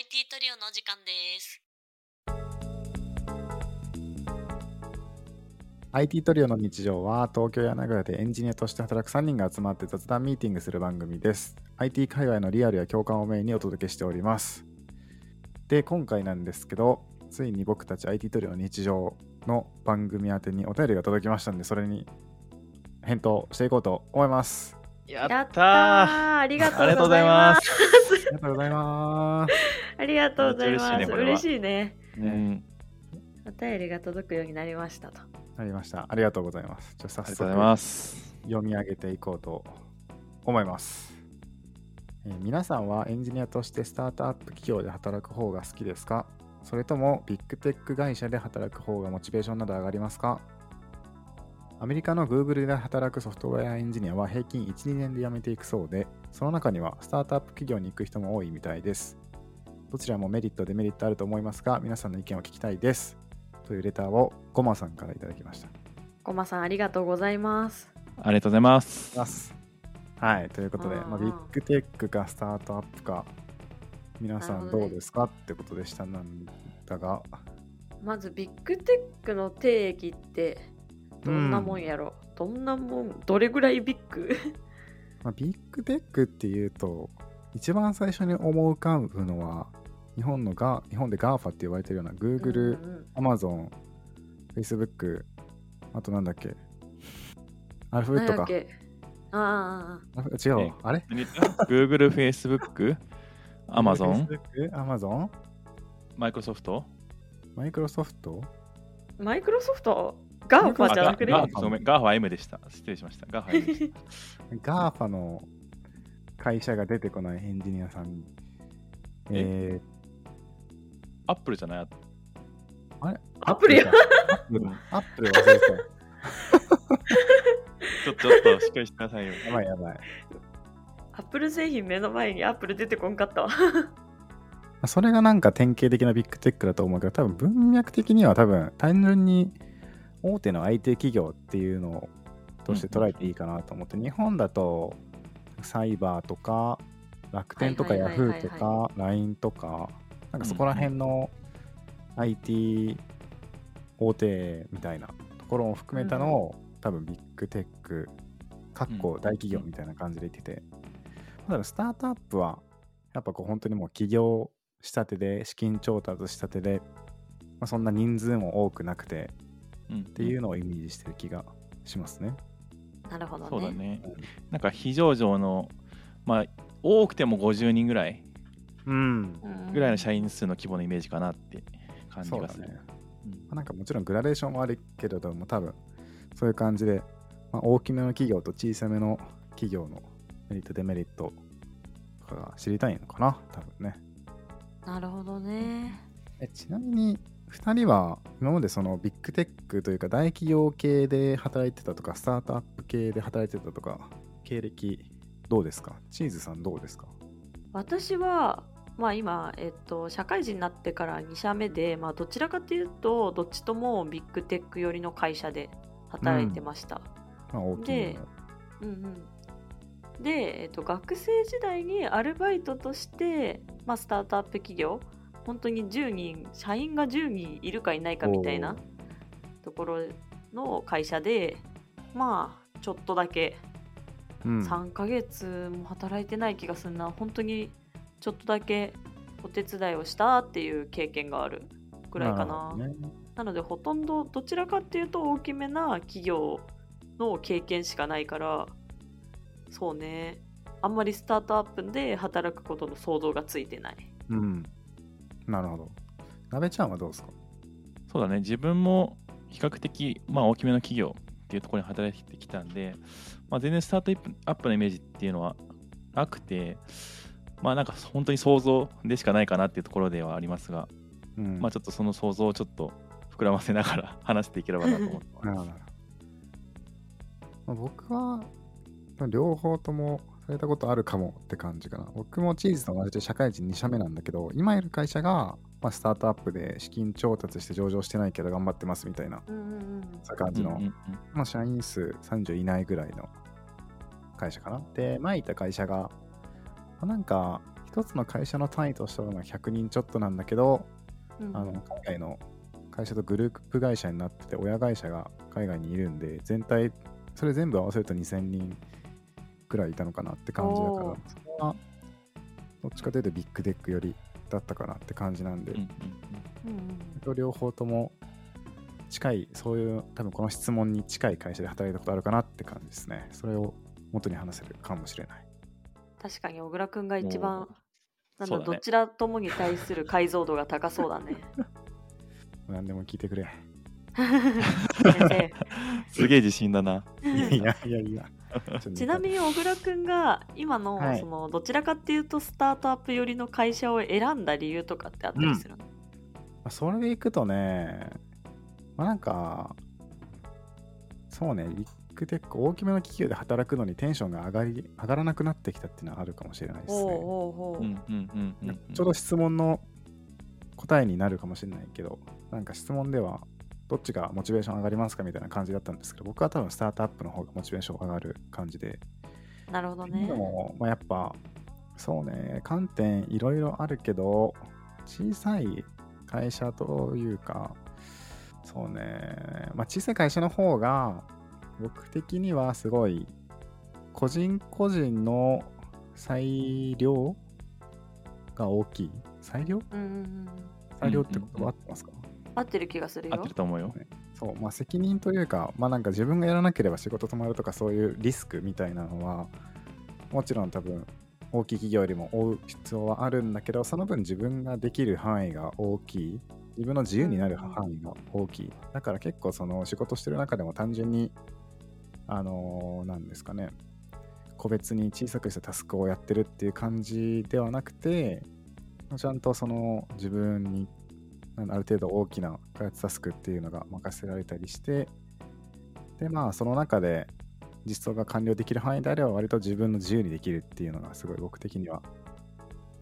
IT トリオのお時間です。IT トリオの日常は東京や名古屋でエンジニアとして働く3人が集まって雑談ミーティングする番組です。IT 界隈のリアルや共感をメインにお届けしております。で、今回なんですけど、ついに僕たち IT トリオの日常の番組宛てにお便りが届きましたんで、それに返答していこうと思います。ややったったーーありがとうございます。ありがとうございます。ありがとうございます嬉しいねこれは嬉しいねうん、お便りが届くようになりましたとありました。ありがとうございます。じゃあ早速ありがとうございます。読み上げていこうと思います、えー皆さんはエンジニアとしてスタートアップ企業で働く方が好きですか？それともビッグテック会社で働く方がモチベーションなど上がりますか？アメリカの Google で働くソフトウェアエンジニアは平均1、2年で辞めていくそうで、その中にはスタートアップ企業に行く人も多いみたいです。どちらもメリット、デメリットあると思いますが、皆さんの意見を聞きたいです。というレターをゴマさんからいただきました。ごまさんありがとうございますありがとうございます。ます。はい、ということで、うんうんまあ、ビッグテックかスタートアップか、皆さんどうですかってことでしたなんだが、まずビッグテックの定義ってどんなもんやろ、どんなもんどれぐらいビッグ？まあ、ビッグテックっていうと、一番最初に思い浮かぶのは、日本のが日本で GAFA って言われてるような Google、Amazon、Facebook、あとなんだっけ、アルファベットか。あアルフ違うあれ？Google、Facebook、Amazon、Amazon、Microsoft? マイクロソフト？あマイクロソフト？ GAFAじゃなくね？あガガごめん、 GAFAM でした。失礼しました。 GAFAM でし GAFA の会社が出てこないエンジニアさん。えた。アップルじゃない？ー、あれ？アプリや。アップル。アップル忘れてた。ちょっと、ちょっと、しっかりしてくださいよ。やばいやばい。アップル製品目の前にアップル出てこんかったわ。それがなんか典型的なビッグテックだと思うけど、多分文脈的には多分単純に大手の IT 企業っていうのとして捉えていいかなと思って、日本だとサイバーとか楽天とかヤフはいはいはいはい。ーとか LINE とか、なんかそこら辺の IT 大手みたいなところも含めたのを、多分ビッグテック、かっこ大企業みたいな感じで言ってて、ただスタートアップはやっぱこう本当にもう起業したてで資金調達したてで、まあ、そんな人数も多くなくてうん。っっていうのをイメージしてる気がしますね。なるほどねそうだね。なんか非上場の、まあ、多くても50人ぐらいうん。うんぐらいの社員数の規模のイメージかなって感じ。がする。まあなんかもちろんグラデーションもあるけれども多分そういう感じで、まあ、大きめの企業と小さめの企業のメリットデメリットとかが知りたいのかな多分ね。なるほどねえちなみに2人は今までそのビッグテックというか大企業系で働いてたとかスタートアップ系で働いてたとか経歴どうですか？チーズさんどうですか？私はまあ今、えっと、社会人になってから2社目で、まあ、どちらかというとどっちともビッグテック寄りの会社で働いてました、での。うんうん、で、えっと、学生時代にアルバイトとして、まあ、スタートアップ企業本当に10人社員が10人いるかいないかみたいなところの会社でまあちょっとだけうん。3ヶ月も働いてない気がするな。本当にちょっとだけお手伝いをしたっていう経験があるぐらいかな。るほどね。なのでほとんどどちらかっていうと大きめな企業の経験しかないからそうね。あんまりスタートアップで働くことの想像がついてない。うん。なるほど。なべちゃんはどうですか？そうだね、自分も比較的、まあ、大きめの企業っていうところに働いてきたんで、まあ、全然スタートアップのイメージっていうのはなくて、まあなんか本当に想像でしかないかなっていうところではありますが、うん。まあちょっとその想像をちょっと膨らませながら 話していければなと思ってます。まあ僕は両方ともされたことあるかもって感じかな。僕もチーズと同じで社会人2社目なんだけど、今いる会社が、まあ、スタートアップで資金調達して上場してないけど頑張ってますみたいな、うんうんうん。そういう感じの、うんうんうんまあ、社員数30いないぐらいの会社かな。で、前いた会社が、まあなんか、一つの会社の単位としてはまあ100人ちょっとなんだけど、うんあの海外の会社とグループ会社になってて、親会社が海外にいるんで、全体、それ全部合わせると2000人くらいいたのかなって感じだからそれはどっちかというとビッグテックよりだったかなって感じなんで、うんうんうん両方とも近い、そういう、多分この質問に近い会社で働いたことあるかなって感じですね。それを元に話せるかもしれない。確かに小倉くんが一番なんだどちらともに対する解像度が高そうだね 何でも聞いてくれ。すげえ自信だな。いやいやいや。ちなみに小倉くんが今の,、はい。そのどちらかっていうとスタートアップ寄りの会社を選んだ理由とかってあったりするの、まあそれでいくとね、まあ、なんか、そうね、ビッグテック、大きめの企業で働くのにテンションが上がり上がらなくなってきたっていうのはあるかもしれないですね。ほうほう、うんうんうんうんうん。ちょうど質問の答えになるかもしれないけど、なんか質問では、どっちがモチベーション上がりますかみたいな感じだったんですけど、僕は多分スタートアップの方がモチベーション上がる感じで、なるほどでねも、まあ、やっぱ、そうね、観点いろいろあるけど、小さい会社というか、そうね、まあ、小さい会社の方が、僕的にはすごい、個人個人の裁量が大きい。裁量？うんうんうん。裁量って言葉合ってますか、合ってる気がするよ合ってると思うよ。そう、まあ、責任というか、まあなんか自分がやらなければ仕事止まるとかそういうリスクみたいなのは、もちろん多分大きい企業よりも負う必要はあるんだけど、その分自分ができる範囲が大きい。自分の自由になる範囲が大きい。だから結構その仕事してる中でも単純に、あのーなんですかね、個別に小さくしたタスクをやってるっていう感じではなくて、ちゃんとその自分にある程度大きな開発タスクっていうのが任せられたりして、で、まあ、その中で実装が完了できる範囲であれば、割と自分の自由にできるっていうのが、すごい僕的には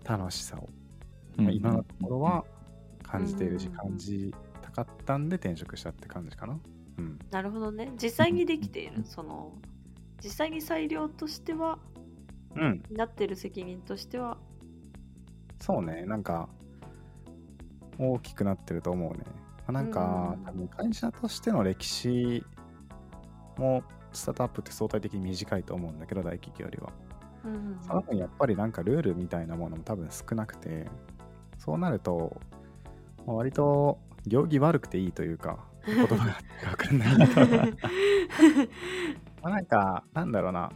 楽しさを、まあ今のところは感じているし、うん感じたかったんで転職したって感じかな。うん。なるほどね。実際にできている。その実際に裁量としてはうん。なってる責任としては。そうね、なんか、大きくなってると思うね。まあなんか、うん多分会社としての歴史も、スタートアップって相対的に短いと思うんだけど、大企業よりは。うんその分やっぱりなんかルールみたいなものも多分少なくて、そうなると、まあ割と行儀悪くていいというか、言葉がわかんないけど まあなんか、なんだろうな、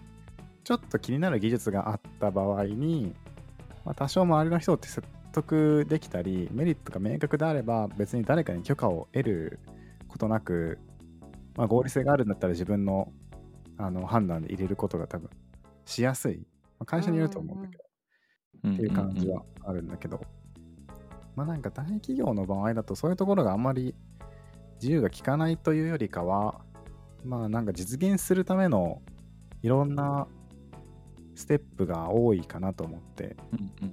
ちょっと気になる技術があった場合に、まあ、多少周りの人って説得できたり、メリットが明確であれば、別に誰かに許可を得ることなく、まあ、合理性があるんだったら自分のあの判断で入れることが多分しやすい。まあ、会社によると思うんだけど、っっていう感じはあるんだけど、まあなんか大企業の場合だとそういうところがあんまり自由が利かないというよりかは、まあなんか実現するためのいろんなステップが多いかなと思って、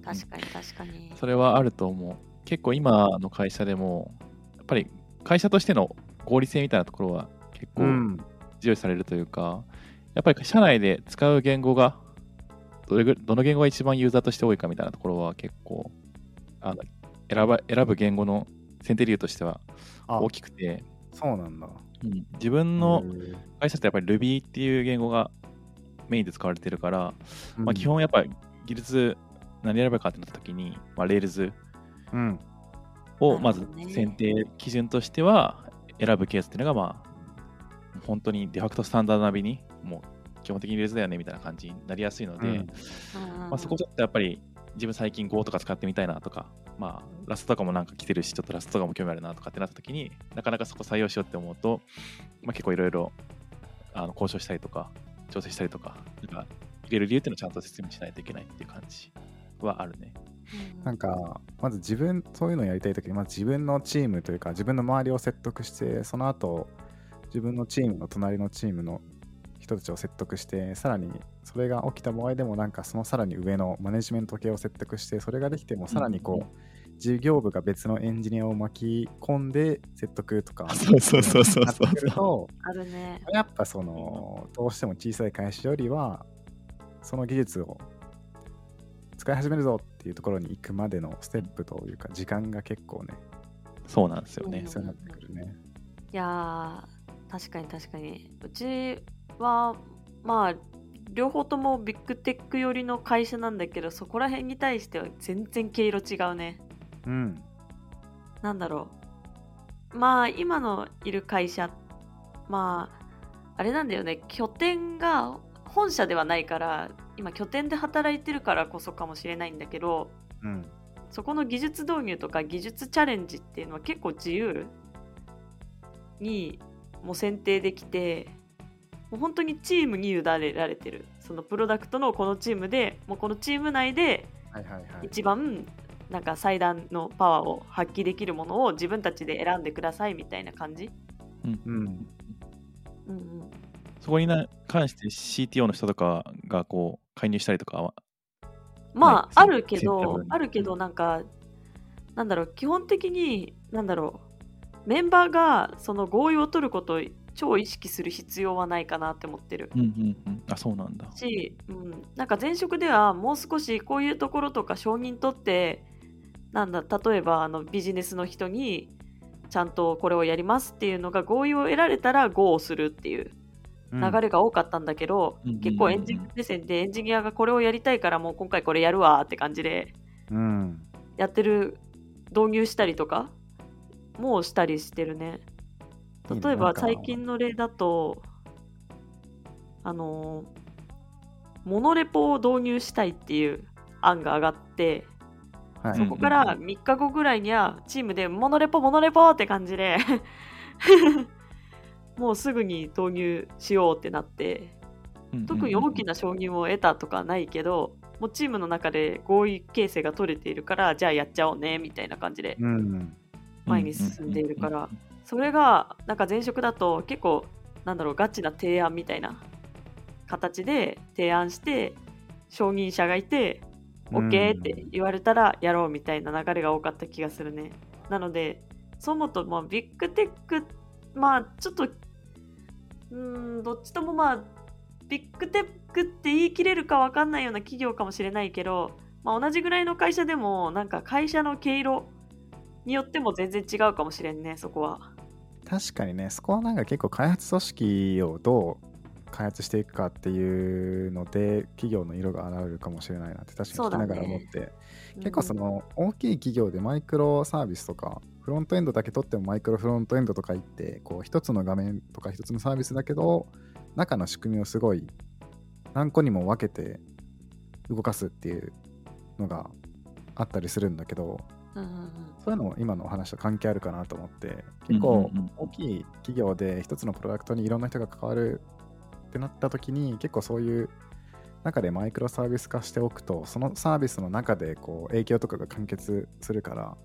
確かに確かに。それはあると思う。結構今の会社でも、やっぱり会社としての合理性みたいなところは結構うん、重視されるというか、やっぱり社内で使う言語がどれぐどの言語が一番ユーザーとして多いかみたいなところは結構あの選ば選ぶ言語の選定理由としてはあ。大きくて、そうなんだ。うん。自分の会社ってやっぱり Ruby っていう言語がメインで使われてるから、うん。まあ、基本やっぱり技術何選べかってなった時に、まあ、Rails うん、をまず選定基準としては選ぶケースっていうのがまあ本当にデファクトスタンダード並びにもう基本的に Rails だよねみたいな感じになりやすいので、うん。まあ、そこちょっとやっぱり自分最近 Go とか使ってみたいなとか、まあ、ラストとかもなんか来てるし、ちょっとラストとかも興味あるなとかってなった時になかなかそこ採用しようって思うと、まあ、結構いろいろあの交渉したりとか、調整したりとか、入れる理由っていうのをちゃんと説明しないといけないっていう感じはあるね。うんなんか、まず自分、そういうのをやりたいときに、まず自分のチームというか、自分の周りを説得して、その後、自分のチームの隣のチームの人たちを説得して、さらにそれが起きた場合でも、なんかそのさらに上のマネジメント系を説得して、それができても、さらにこう、うん事業部が別のエンジニアを巻き込んで説得とか、そうそうそうそうなってくると、あるね。やっぱその、どうしても小さい会社よりは、その技術を使い始めるぞっっていうところに行くまでのステップというか時間が結構ねそうなんですよねうん。必要になってくるね。いやー確かに確かにうちはまあ両方ともビッグテック寄りの会社なんだけどそこら辺に対しては全然毛色違うねうん。なんだろうまあ今のいる会社まああれなんだよね拠点が本社ではないから今拠点で働いてるからこそかもしれないんだけどうん。そこの技術導入とか技術チャレンジっていうのは結構自由にもう選定できてもう本当にチームに委ねられてるそのプロダクトのこのチームでもうこのチーム内で。一番なんか最大のパワーを発揮できるものを自分たちで選んでくださいみたいな感じ、うん。うん。うん、そこにな関して CTO の人とかがこう介入したりとかは、まあ、はい？あるけどあるけどなんかなんだろう基本的になんだろうメンバーがその合意を取ることを超意識する必要はないかなって思ってる。うんうんうん、あ、そうなんだ。し、うん、なんか前職ではもう少しこういうところとか承認取ってなんだ例えばあのビジネスの人にちゃんとこれをやりますっていうのが合意を得られたら GO をするっていううん。流れが多かったんだけど、うん。結構エンジニア目線でエンジニアがこれをやりたいからもう今回これやるわって感じでうん。やってる導入したりとかもうしたりしてるね。例えば最近の例だとあのモノレポを導入したいっていう案が上がってはい。そこから3日後ぐらいにはチームでモノレポモノレポって感じで もうすぐに導入しようってなって特に大きな承認を得たとかないけど、もうチームの中で合意形成が取れているから、じゃあやっちゃおうねみたいな感じでうん。前に進んでいるから、それがなんか前職だと結構、なんだろう、ガチな提案みたいな形で提案して、承認者がいて、うん OK って言われたらやろうみたいな流れが多かった気がするね。なので、そもそもビッグテック、まあちょっと、うーん、どっちともまあ、ビッグテックって言い切れるかわかんないような企業かもしれないけど、まあ、同じぐらいの会社でも、なんか会社の毛色によっても全然違うかもしれんね、そこは。確かにね、そこはなんか結構開発組織をどう開発していくかっていうので、企業の色が現れるかもしれないなって確かに聞きながら思って、結構その大きい企業でマイクロサービスとか、フロントエンドだけ取ってもマイクロフロントエンドとか言って、こう一つの画面とか一つのサービスだけど、中の仕組みをすごい何個にも分けて動かすっていうのがあったりするんだけど、うんうんうん。そういうのも今のお話と関係あるかなと思って、うん結構大きい企業で一つのプロダクトにいろんな人が関わるってなった時に、結構そういう中でマイクロサービス化しておくと、そのサービスの中でこう影響とかが完結するから、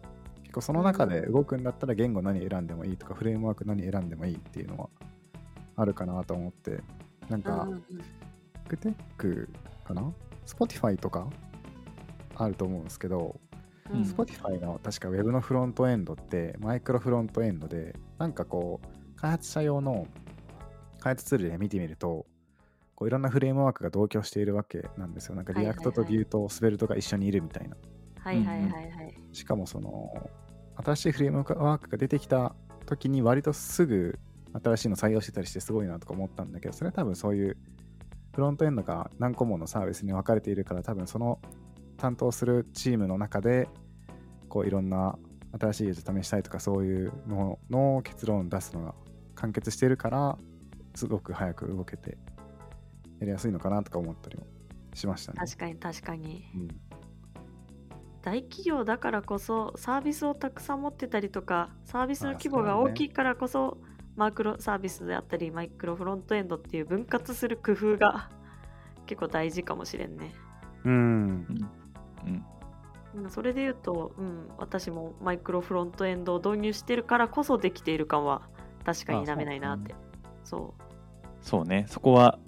結構その中で動くんだったら言語何選んでもいいとか、フレームワーク何選んでもいいっていうのはあるかなと思って、なんか、うんうんうん。ビッグテックかな ?Spotify とかあると思うんですけど、うん。Spotify の確か Web のフロントエンドってマイクロフロントエンドでなんかこう開発者用の開発ツールで見てみるとこういろんなフレームワークが同居しているわけなんですよ。なんかはいはいはい。React と Vue と Svelte が一緒にいるみたいな。はいはいはいはい。しかもその新しいフレームワークが出てきた時に割とすぐ新しいの採用してたりしてすごいなとか思ったんだけどそれは多分そういうフロントエンドが何個ものサービスに分かれているから多分その担当するチームの中でこういろんな新しい技術試したいとかそういうのの結論を出すのが完結しているからすごく早く動けてやりやすいのかなとか思ったりもしましたね。確かに確かに。うん大企業だからこそサービスをたくさん持ってたりとかサービスのあ規模が大きいからこそマクロサービスであったりマイクロフロントエンドっていう分割する工夫が 結構大事かもしれんね。うんうんうんそれで言うと、うん、私もマイクロフロントエンドを導入してるからこそできている感は確かになめないなって。そうそうね、そこは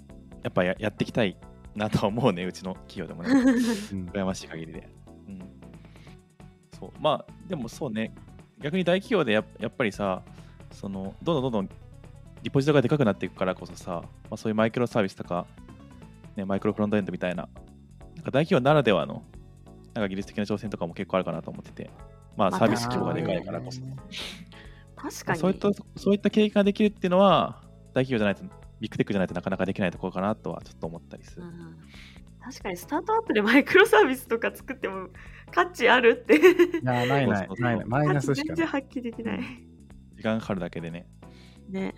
やっぱややっていきたいなとは思うね、うちの企業でもね。うん羨ましい限りで。うん。そう。まあ、でもそうね、逆に大企業でややっぱりさ、その、どんどんどんどんリポジトがでかくなっていくからこそさ、まあ、そういうマイクロサービスとか、ね、マイクロフロントエンドみたいな、なんか大企業ならではのなんか技術的な挑戦とかも結構あるかなと思ってて、まあ、まあサービス規模がでかいからこそ。確かに。そういったそういった経験ができるっていうのは、大企業じゃないと、ビッグテックじゃないとなかなかできないところかなとはちょっと思ったりする。うん確かにスタートアップで マイクロサービスとか作っても価値あるって。いや、ないないないない。マイナスしかない。全然発揮できない。時間かかるだけでね。ね。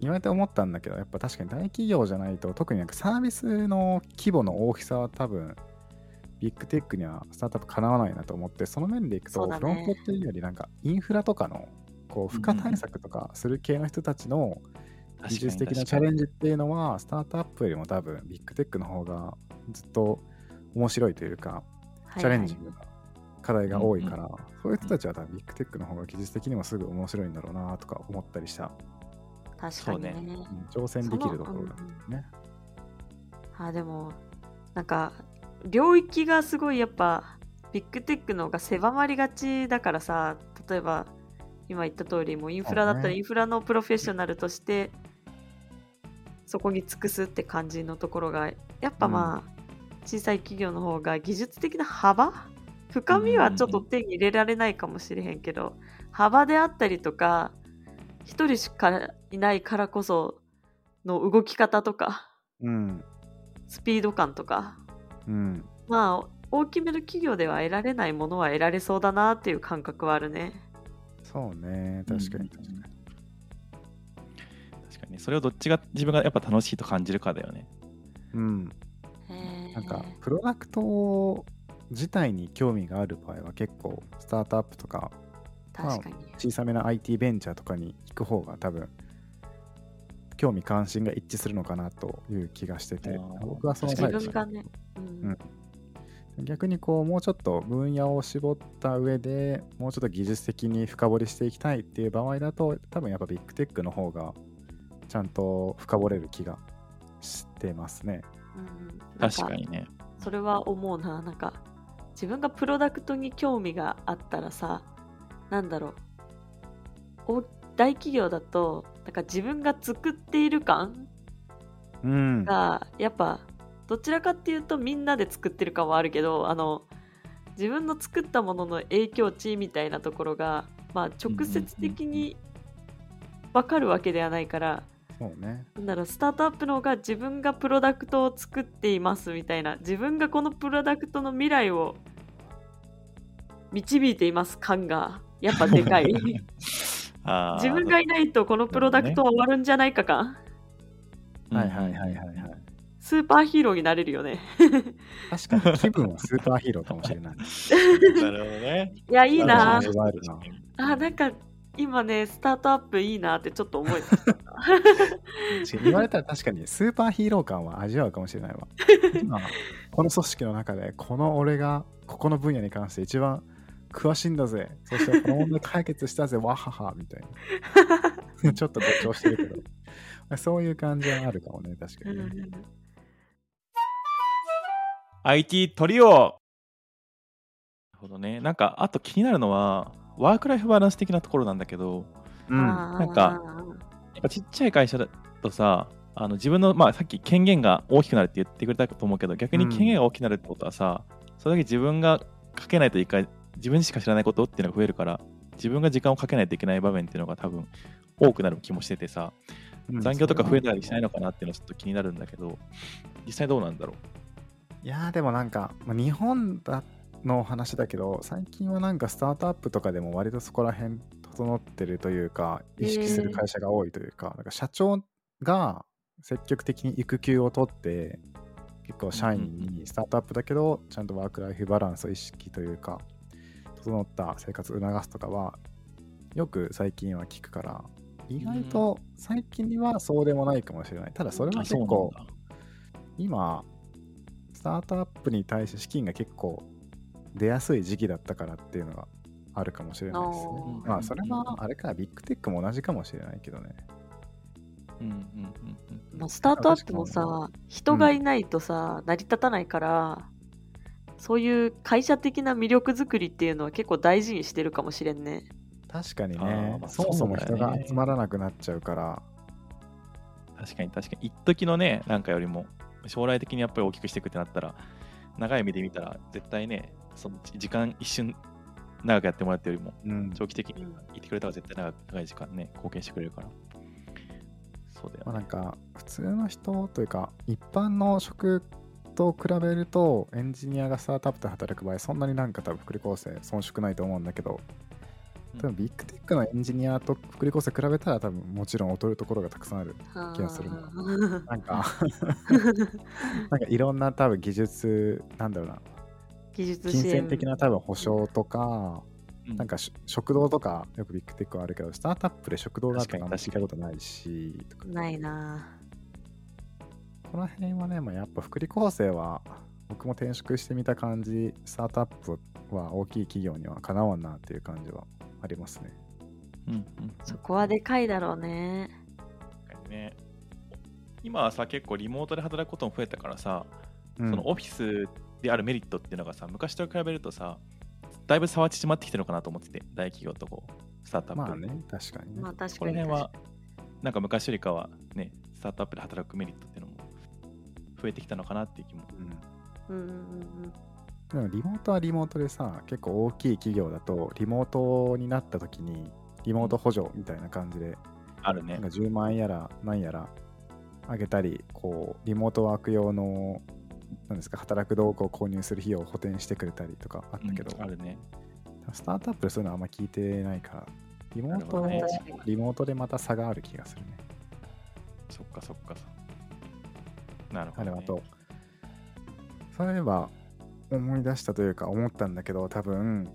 言われて思ったんだけど、やっぱ確かに大企業じゃないと、特になんかサービスの規模の大きさは多分、ビッグテックにはスタートアップかなわないなと思って、その面でいくと、フロントっていうより、なんかインフラとかの、こう、負荷対策とかする系の人たちの技術的なチャレンジっていうのは、スタートアップよりも多分、ビッグテックの方がずっと面白いというか、チャレンジングな課題が多いから、そういう人たちは多分ビッグテックの方が技術的にもすぐ面白いんだろうなとか思ったりした。確かにね。挑戦できるところだね。あでもなんか領域がすごいやっぱビッグテックの方が狭まりがちだからさ例えば今言った通りもうインフラだったらインフラのプロフェッショナルとしてそこに尽くすって感じのところがやっぱまあ、小さい企業の方が技術的な幅？深みはちょっと手に入れられないかもしれへんけど、幅であったりとか一人しかいないからこその動き方とかうん。スピード感とかうん。まあ大きめの企業では得られないものは得られそうだなっていう感覚はあるね。そうね。確かに確かに。確かにね。それをどっちが自分がやっぱ楽しいと感じるかだよね。うん。なんか、プロダクト自体に興味がある場合は結構、スタートアップとか、確かに。小さめな IT ベンチャーとかに行く方が多分、興味関心が一致するのかなという気がしてて僕はその自タイプね、うんうん逆にこうもうちょっと分野を絞った上でもうちょっと技術的に深掘りしていきたいっていう場合だと多分やっぱビッグテックの方がちゃんと深掘れる気がしてますね。うん確かにね。それは思うななんか自分がプロダクトに興味があったらさなんだろうお大企業だとなんか自分が作っている感うん。がやっぱどちらかっていうとみんなで作ってる感はあるけどあの自分の作ったものの影響値みたいなところが、まあ、直接的に分かるわけではないから、そうね。なんだろうスタートアップの方が自分がプロダクトを作っていますみたいな自分がこのプロダクトの未来を導いています感がやっぱでかい 自分がいないとこのプロダクトは終わるんじゃないか感はいはいはいはいはい。スーパーヒーローになれるよね確かに気分はスーパーヒーローかもしれない。なるほどね。いやいいなあなんか今ねスタートアップいいなってちょっと思えてきたし 言われたら確かにスーパーヒーロー感は味わうかもしれないわ。今、この組織の中で、この俺がここの分野に関して一番詳しいんだぜ。そしてこの問題解決したぜ、わはは、みたいな。ちょっと誇張してるけど。そういう感じはあるかもね、確かにね。IT トリオなるほどね。なんか、あと気になるのは、ワークライフバランス的なところなんだけど、うん。なんかやっぱちっちゃい会社だとさ、あの自分の、まあ、さっき権限が大きくなるって言ってくれたと思うけど、逆に権限が大きくなるってことはさ、それだけ自分がかけないといけない、自分しか知らないことっていうのが増えるから、自分が時間をかけないといけない場面っていうのが多分多くなる気もしててさ、残業とか増えたりしないのかなっていうのはちょっと気になるんだけど、実際どうなんだろいやーでもなんか、まあ、日本だの話だけど最近はなんかスタートアップとかでも割とそこら辺整ってるというか意識する会社が多いというか,、なんか社長が積極的に育休を取って結構社員にスタートアップだけどちゃんとワークライフバランスを意識というか整った生活を促すとかはよく最近は聞くから意外と最近はそうでもないかもしれない。ただそれう。は結構今、スタートアップに対して資金が結構出やすい時期だったからっていうのがあるかもしれないですね。まあ、それはあれか、ビッグテックも同じかもしれないけどね。うんうんうんうん。まあ、スタートアップもさ人がいないとさ、成り立たないからそういう会社的な魅力作りっていうのは結構大事にしてるかもしれんね。確かにあねー、まあそもそも人が集まらなくなっちゃうから、確かに確かに。一時のねなんかよりも将来的にやっぱり大きくしていくってなったら長い目で見たら絶対ねその時間一瞬長くやってもらってよりも、うん。長期的にうんいてくれたら絶対長く長い時間ね、貢献してくれるから。そうだよまあ、ね。なんか普通の人というか一般の職と比べるとエンジニアがスタートアップで働く場合そんなになんか多分福利厚生遜色ないと思うんだけど多分ビッグテックのエンジニアと福利厚生比べたら多分もちろん劣るところがたくさんある気がする。なんか なんかいろんな多分技術なんだろうな技術金支援銭的な多分保証とかうんなんかし食堂とかよくビッグテックはあるけどスタートアップで食堂があったかあん聞いたことないしとかないな。この辺はね、まあ、やっぱ福利厚生は僕も転職してみた感じ、スタートアップは大きい企業にはかなわんなっていう感じはありますね。うんうんそこはでかいだろうね。ね今はさ、結構リモートで働くことも増えたからさ、うんそのオフィスであるメリットっていうのがさ、昔と比べるとさ、だいぶ差は縮まってきてるのかなと思ってて、大企業とこう、スタートアップ。まあね、確かにね。まあ確こかに確かの辺は、なんか昔よりかはね、スタートアップで働くメリットっていうのも増えてきたのかなっていう気も。うんに。うんうんうんでもリモートはリモートでさ、結構大きい企業だと、リモートになった時に、リモート補助みたいな感じで、あるねなんか。10万円やら何やらあげたり、こう、リモートワーク用の、なんですか、働く道具を購入する費用を補填してくれたりとかあったけど、うんあるね。スタートアップでそういうのあんま聞いてないから、リモート、ねリモートでまた差がある気がするね。そっかそっか。なるほど、ね。あと、そういえば思い出したというか思ったんだけど、多分、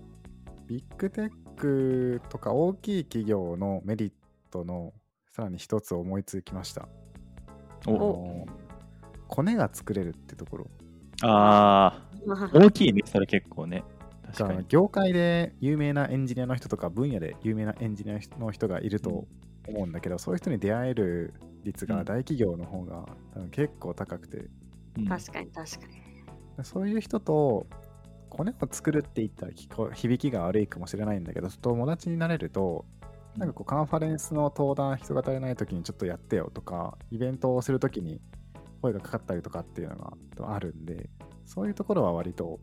ビッグテックとか大きい企業のメリットのさらに一つ思いつきました。あおのコネが作れるってところ。あうんあ、大きいね、それ結構ね。確かに。業界で有名なエンジニアの人とか分野で有名なエンジニアの人がいると思うんだけど、そういう人に出会える率うんが大企業の方が多分結構高くて、うん確かに確かに。そういう人とコネを作るって言ったら聞こ響きが悪いかもしれないんだけど、友達になれると、なんかこうカンファレンスの登壇人が足りない時にちょっとやってよとか、イベントをする時に声がかかったりとかっていうのがあるんで、そういうところは割と、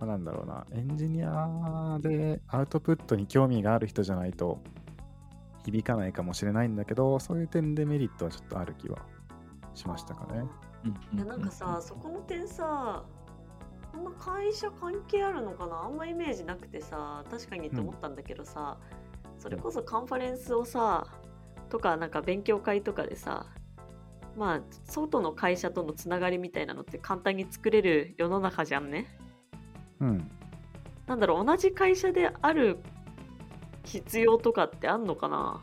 まあなんだろうな、エンジニアでアウトプットに興味がある人じゃないと響かないかもしれないんだけど、そういう点でメリットはちょっとある気はしましたかね。うんいやなんかさ、そこの点さこんな会社関係あるのかな？あんまイメージなくてさ確かにと思ったんだけどさ、それこそカンファレンスをさとかなんか勉強会とかでさまあ外の会社とのつながりみたいなのって簡単に作れる世の中じゃんねうん。なんだろう同じ会社である必要とかってあんのかな？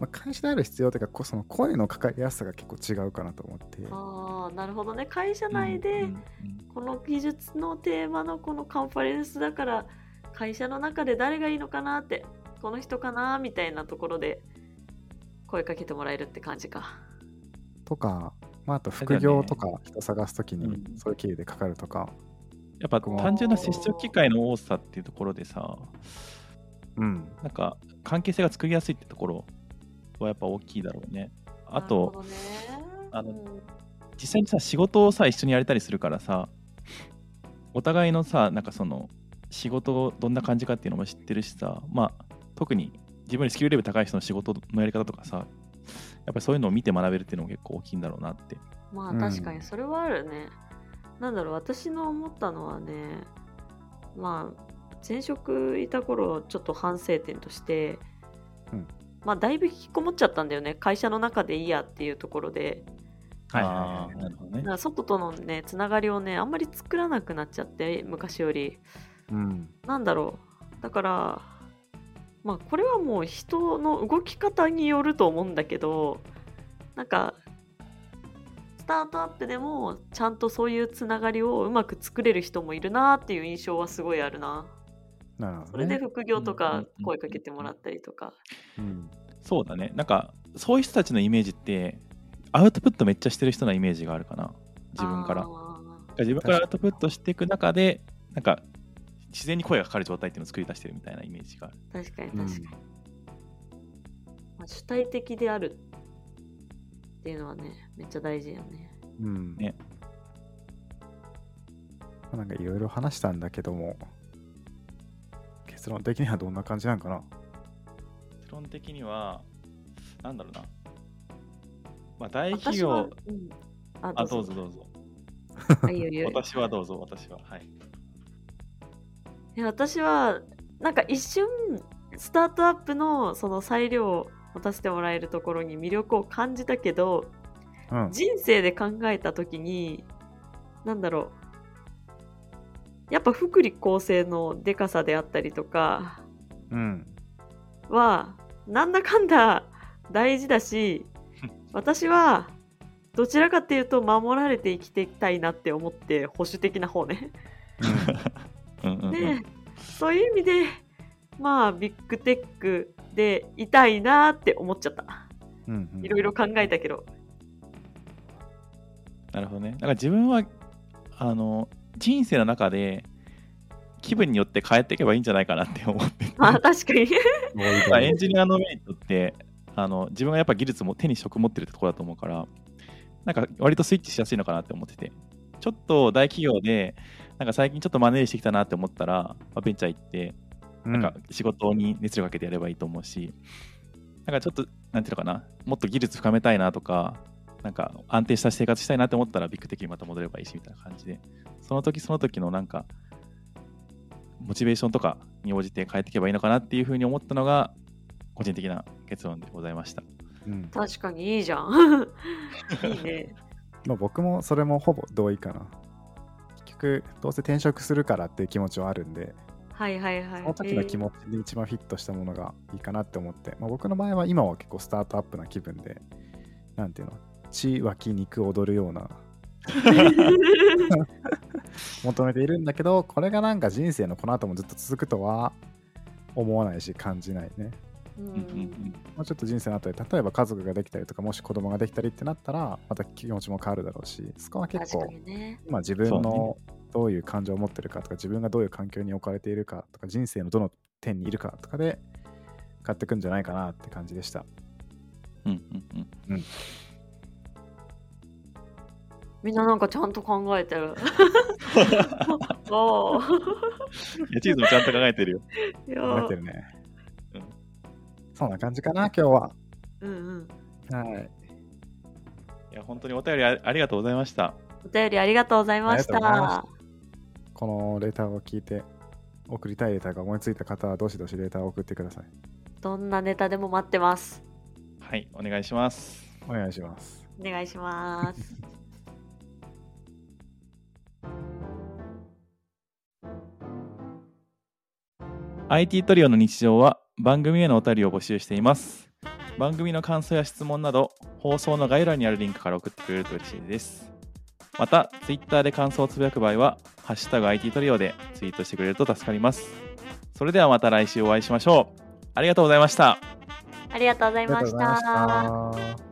まあ、会社である必要というか、こその声のかかりやすさが結構違うかなと思って。あーなるほどね会社内で、この技術のテーマのこのカンファレンスだから会社の中で誰がいいのかなってこの人かなみたいなところで声かけてもらえるって感じか。とか、まあ、あと副業とか人探すときにうん。そういう経由でかかるとか、やっぱ単純な接触機会の多さっていうところでさ、うん、なんか関係性が作りやすいってところはやっぱ大きいだろうね。あとね。あのうん。実際にさ、仕事をさ、一緒にやれたりするからさ、お互いのさ、なんかその、仕事どんな感じかっていうのも知ってるしさ、まあ、特に自分よりスキルレベル高い人の仕事のやり方とかさ、やっぱりそういうのを見て学べるっていうのも結構大きいんだろうなって。まあうん確かにそれはあるね。なんだろう私の思ったのはねまあ前職いた頃ちょっと反省点として、うん。まあだいぶ引きこもっちゃったんだよね。会社の中でいいやっていうところで。はいはいあはい。ーなるほどね。だか。ら外とのねつながりをねあんまり作らなくなっちゃって昔より。うん、なんだろう。だからまあこれはもう人の動き方によると思うんだけどなんかスタートアップでもちゃんとそういうつながりをうまく作れる人もいるなっていう印象はすごいあるななるほど、それでね。副業とうんうんかうん声かけてもらったりとかうんそうだね。なんか、そういう人たちのイメージって、アウトプットめっちゃしてる人のイメージがあるかな。自分から。あ自分からアウトプットしていく中で、なんか、自然に声がかかる状態っていうのを作り出してるみたいなイメージがある。ー確かにうん確かに、まあ、主体的であるっていうのはねめっちゃ大事よねうんねあなんかいろいろ話したんだけども、結論的にはどんな感じなんかな？結論的には、なんだろうな。まあ、大企業、うん、ああ、どうぞどうぞ。私はどうぞ、私は。はい。私はなんか一瞬スタートアップのその裁量を持たせてもらえるところに魅力を感じたけどうん。人生で考えた時になんだろうやっぱ福利厚生のでかさであったりとかうん。はなんだかんだ大事だし 私はどちらかっていうと守られて生きていきたいなって思って保守的な方ね。うんうんうんで、そういう意味でまあビッグテックでいたいなって思っちゃった。うんうんいろいろ考えたけど。なるほどね。だから自分は、あの、人生の中で、気分によって変えていけばいいんじゃないかなって思ってて まあ確かに。まあエンジニアのメリットってあの自分がやっぱ技術も手に職持ってるってところだと思うからなんか割とスイッチしやすいのかなって思っててちょっと大企業でなんか最近ちょっとマネージしてきたなって思ったら、まあ、ベンチャー行ってうんなんか仕事に熱量かけてやればいいと思うし、なんかちょっとなんていうのかなもっと技術深めたいなとかなんか安定した生活したいなって思ったらビッグテックにまた戻ればいいしみたいな感じでその時その時のなんかモチベーションとかに応じて変えていけばいいのかなっていうふうに思ったのが個人的な結論でございました。うん確かにいいじゃん。いいね。まあ、僕もそれもほぼ同意かな。どうせ転職するからっていう気持ちはあるんで、はいはいはい。その時の気え持ちで一番フィットしたものがいいかなって思って、まあ、僕の場合は今は結構スタートアップな気分で、なんていうの、血湧き肉踊るようなー 求めているんだけど、これがなんか人生のこの後もずっと続くとは思わないし感じないね。ううんうんんもうちょっと人生の後で、例えば家族ができたりとか、もし子供ができたりってなったら、また気持ちも変わるだろうし、そこは結構ね。今自分そうのどういう感情を持ってるかとか、自分がどういう環境に置かれているかとか、人生のどの点にいるかとかで変わってくんじゃないかなって感じでした。うんうんうんみんななんかちゃんと考えてる。おーいやチーズもちゃんと考えてるよ。考えてるね。うんそんな感じかな、今日は。うんうん。はい。いや本当にお便りあありがとうございました。お便りありがとうございました。このレターを聞いて、送りたいレターが思いついた方は、どしどしレターを送ってください。どんなネタでも待ってます。はい、お願いします。お願いします。お願いします。IT トリオの日常は番組へのお便りを募集しています。番組の感想や質問など、放送の概要欄にあるリンクから送ってくれると嬉しいです。また、Twitter で感想をつぶやく場合は、ハッシュタグ IT トリオでツイートしてくれると助かります。それではまた来週お会いしましょう。ありがとうございました。ありがとうございま。した。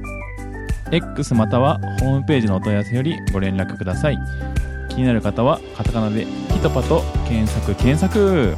X またはホームページのお問い合わせよりご連絡ください。気になる方はカタカナでピトパと検索検索